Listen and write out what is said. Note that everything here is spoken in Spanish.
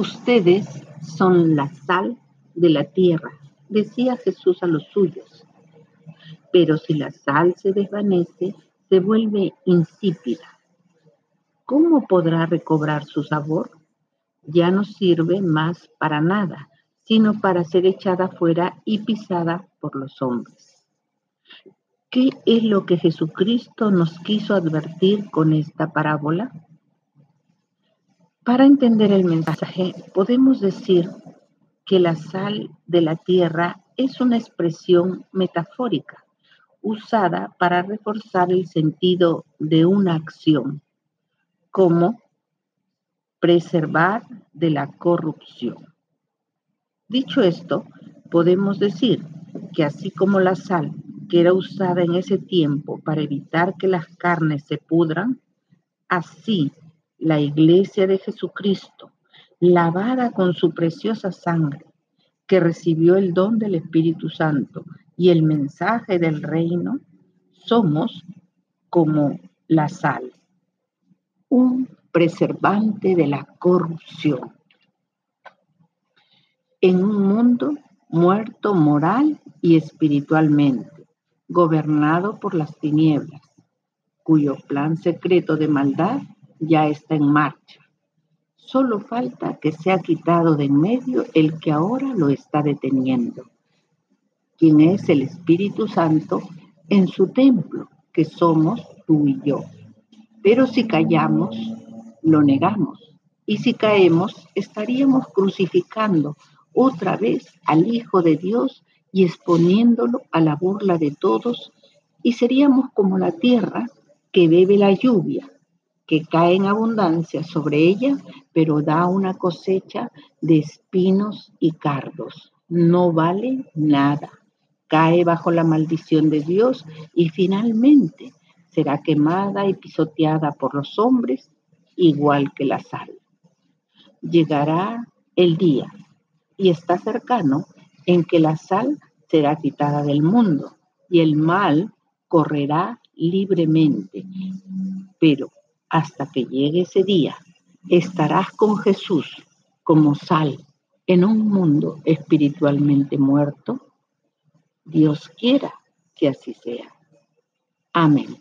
Ustedes son la sal de la tierra, decía Jesús a los suyos. Pero si la sal se desvanece, se vuelve insípida. ¿Cómo podrá recobrar su sabor? Ya no sirve más para nada, sino para ser echada fuera y pisada por los hombres. ¿Qué es lo que Jesucristo nos quiso advertir con esta parábola? Para entender el mensaje, podemos decir que la sal de la tierra es una expresión metafórica usada para reforzar el sentido de una acción, como preservar de la corrupción. Dicho esto, podemos decir que así como la sal que era usada en ese tiempo para evitar que las carnes se pudran, así la iglesia de Jesucristo, lavada con su preciosa sangre, que recibió el don del Espíritu Santo y el mensaje del reino, somos como la sal, un preservante de la corrupción. En un mundo muerto moral y espiritualmente, gobernado por las tinieblas, cuyo plan secreto de maldad ya está en marcha. Solo falta que sea quitado de en medio el que ahora lo está deteniendo, quien es el Espíritu Santo en su templo, que somos tú y yo. Pero si callamos, lo negamos. Y si caemos, estaríamos crucificando otra vez al Hijo de Dios y exponiéndolo a la burla de todos, y seríamos como la tierra que bebe la lluvia, que cae en abundancia sobre ella, pero da una cosecha de espinos y cardos. No vale nada. Cae bajo la maldición de Dios y finalmente será quemada y pisoteada por los hombres, igual que la sal. Llegará el día y está cercano en que la sal será quitada del mundo y el mal correrá libremente. Pero hasta que llegue ese día, estarás con Jesús como sal en un mundo espiritualmente muerto. Dios quiera que así sea. Amén.